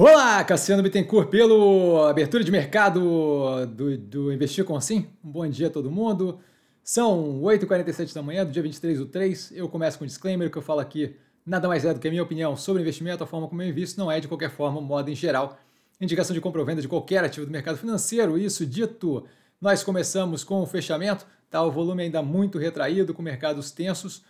Olá, Cassiano Bittencourt, pelo abertura de mercado do, do Investir com Sim. Um bom dia a todo mundo. São 8h47 da manhã do dia 23 do 3. Eu começo com um disclaimer que eu falo aqui nada mais é do que a minha opinião sobre investimento, a forma como eu invisto, não é de qualquer forma, modo em geral. Indicação de compra ou venda de qualquer ativo do mercado financeiro. Isso dito, nós começamos com o fechamento, tá? o volume ainda muito retraído, com mercados tensos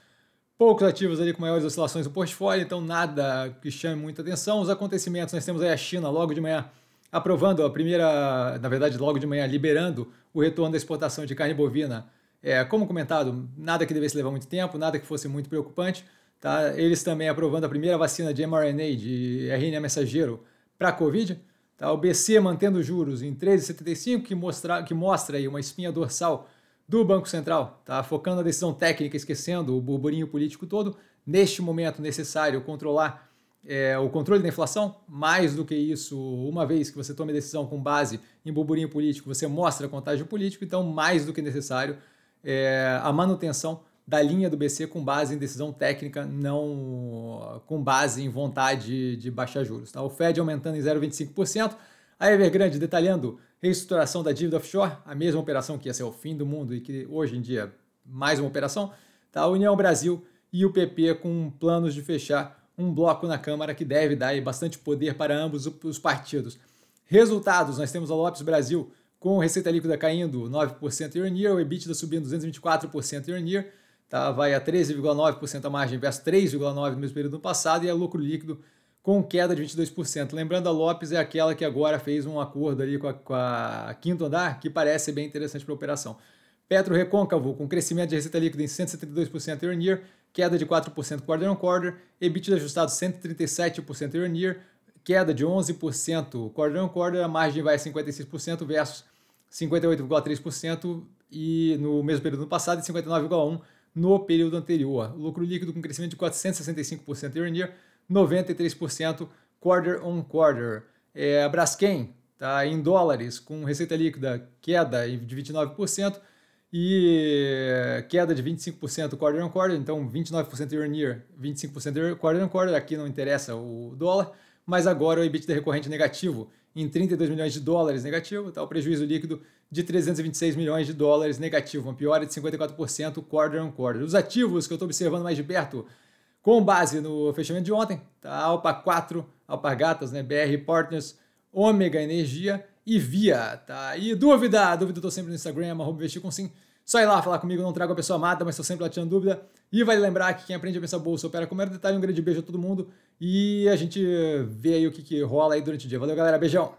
poucos ativos ali com maiores oscilações no portfólio, então nada que chame muita atenção. Os acontecimentos, nós temos aí a China logo de manhã aprovando a primeira, na verdade, logo de manhã liberando o retorno da exportação de carne bovina. É, como comentado, nada que devesse levar muito tempo, nada que fosse muito preocupante. Tá? Eles também aprovando a primeira vacina de mRNA, de RNA mensageiro para a Covid. Tá? O BC mantendo juros em 13,75, que mostra, que mostra aí uma espinha dorsal do Banco Central, tá? focando na decisão técnica, esquecendo o burburinho político todo. Neste momento necessário controlar é, o controle da inflação, mais do que isso, uma vez que você tome decisão com base em burburinho político, você mostra contágio político, então mais do que necessário é, a manutenção da linha do BC com base em decisão técnica, não com base em vontade de baixar juros. Tá? O Fed aumentando em 0,25%, a Evergrande detalhando reestruturação da dívida offshore, a mesma operação que ia ser o fim do mundo e que hoje em dia mais uma operação, tá? a União Brasil e o PP com planos de fechar um bloco na Câmara que deve dar bastante poder para ambos os partidos. Resultados, nós temos a Lopes Brasil com receita líquida caindo 9% year on year, o EBITDA subindo 224% year on year, tá? vai a 13,9% a margem versus 3,9% no mesmo período do passado e a lucro líquido com queda de 22%. Lembrando, a Lopes é aquela que agora fez um acordo ali com a, com a Quinto Andar, que parece bem interessante para a operação. Petro Recôncavo, com crescimento de receita líquida em 172% year on year, queda de 4% quarter on quarter, EBITDA ajustado 137% year on year, queda de 11% quarter on quarter, a margem vai a 56% versus 58,3% e no mesmo período do passado e 59,1% no período anterior. lucro líquido com crescimento de 465% year on year, 93% quarter on quarter. É, a Braskem está em dólares, com receita líquida queda de 29% e queda de 25% quarter on quarter, então 29% year on year, 25% quarter on quarter, aqui não interessa o dólar, mas agora o EBITDA recorrente negativo em 32 milhões de dólares negativo, tá? o prejuízo líquido de 326 milhões de dólares negativo, uma piora de 54% quarter on quarter. Os ativos que eu estou observando mais de perto com base no fechamento de ontem, tá? Alpa 4, Alpargatas, né? BR Partners, Ômega Energia e Via, tá? E dúvida, dúvida eu tô sempre no Instagram, arroba investir com sim. Só ir lá falar comigo, não trago a pessoa amada, mas estou sempre lá tirando dúvida. E vale lembrar que quem aprende a pensar bolsa opera com mero detalhe. Um grande beijo a todo mundo e a gente vê aí o que, que rola aí durante o dia. Valeu, galera. Beijão!